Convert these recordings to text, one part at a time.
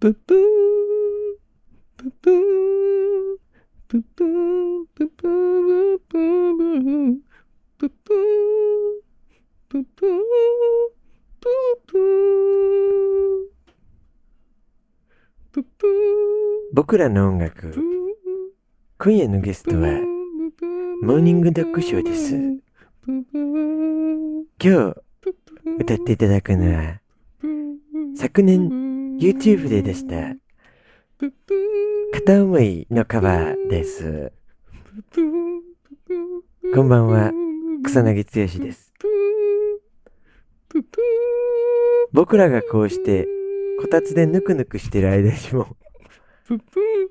ぷぷーーーーーーーーーー僕らの音楽今夜のゲストはモーニン。グドッグシーです今日歌っていただくのは昨年 YouTube で出した、片思いのカバーです。こんばんは、草薙剛です。僕らがこうして、こたつでぬくぬくしてる間にも、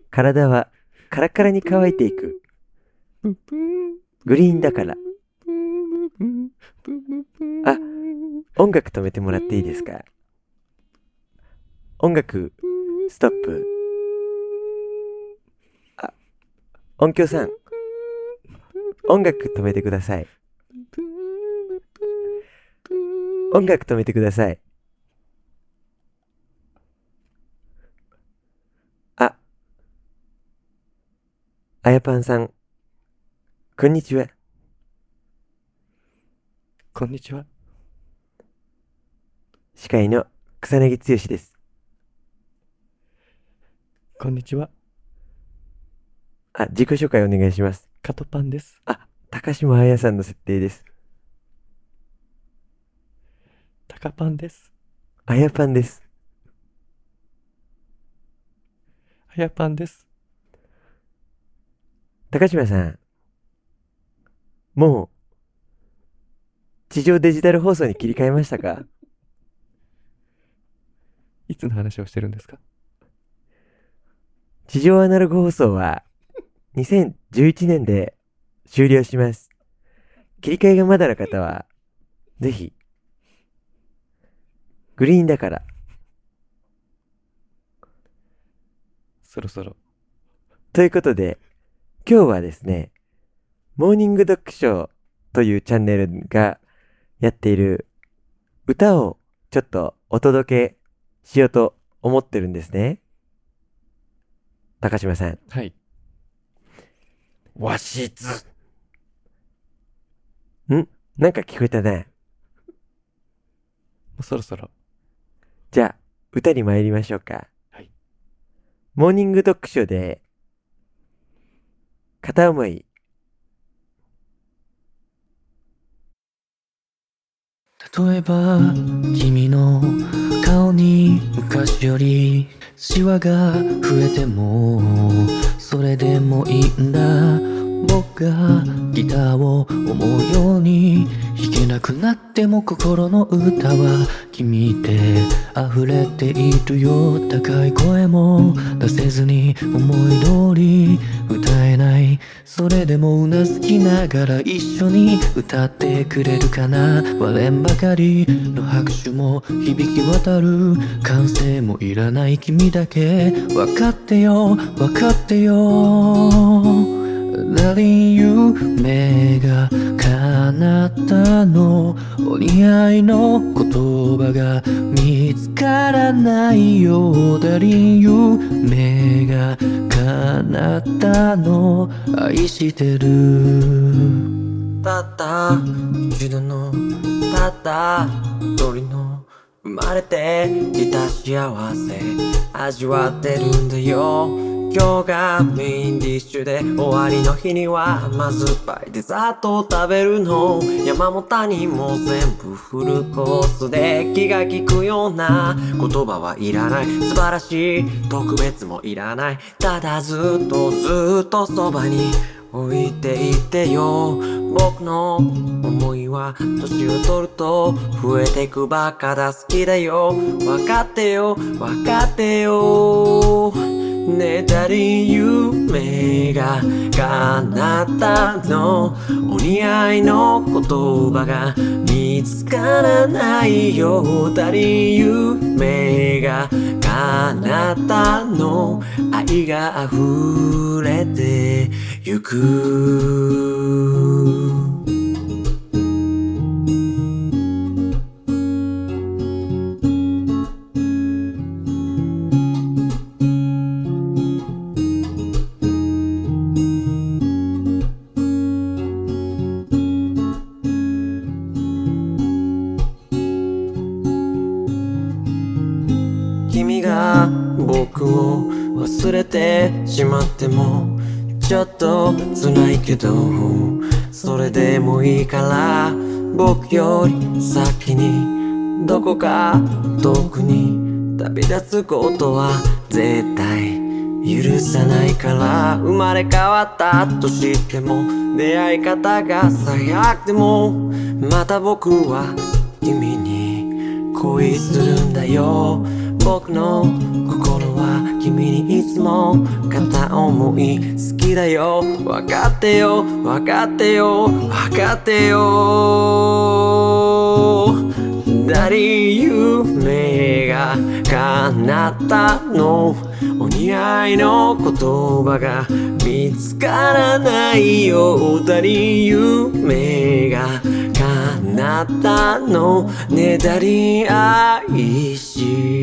体はカラカラに乾いていく。グリーンだから。あ、音楽止めてもらっていいですか？音楽、ストップ。あ、音響さん、音楽止めてください。音楽止めてください。あ、あやぱんさん、こんにちは。こんにちは。司会の草薙剛です。こんにちは。あ、自己紹介お願いします。カトパンです。あ、高島彩さんの設定です。タカパンです。あやぱんです。あやパンです。高島さん、もう、地上デジタル放送に切り替えましたか？いつの話をしてるんですか？地上アナログ放送は、2011年で終了します。切り替えがまだの方は、ぜひ、グリーンだから、そろそろ。ということで、今日はですね、モーニングドッグショーというチャンネルがやっている歌をちょっとお届けしようと思ってるんですね。高島さん。はい。和室。ん？なんか聞こえたね。もうそろそろ。じゃあ、歌に参りましょうか。はい。モーニングドッグショーで、片思い。例えば君の顔昔よりシワが増えてもそれでもいいんだ。僕がギターを思うように弾けなくなっても心の歌は君で溢れているよ高い声も出せずに思い通り歌えない。それでもうなずきながら一緒に歌ってくれるかな。割れんばかりの拍手も響き渡る。歓声もいらない君だけ。分かってよ分かってよ。何夢が叶ったの。お似合いの言葉が見つからないようだり夢が叶ったの。愛してる。たった。一度のたった。一人の生まれて。きた幸せ。味わってるんだよ。今日がメインディッシュで終わりの日には甘酸っぱいデザートを食べるの。山も谷も全部フルコースで気が利くような言葉はいらない。素晴らしい特別もいらない。ただずっとずっとそばに置いていてよ。僕の思いは年を取ると増えてくばっかだ。好きだよ。分かってよ。分かってよ。寝たり夢が叶ったの？お似合いの言葉が見つからないよたり夢が叶ったの？愛が溢れてゆく。君が僕を忘れてしまってもちょっと辛いけどそれでもいいから僕より先にどこか遠くに旅立つことは絶対許さないから生まれ変わったとしても出会い方が最悪でもまた僕は君に恋するんだよ。僕の心は君にいつも片思い好きだよ。分かってよ。分かってよ。分かってよ。誰夢が叶ったの？お似合いの言葉が見つからないよ。誰夢が叶ったの？ねだり愛し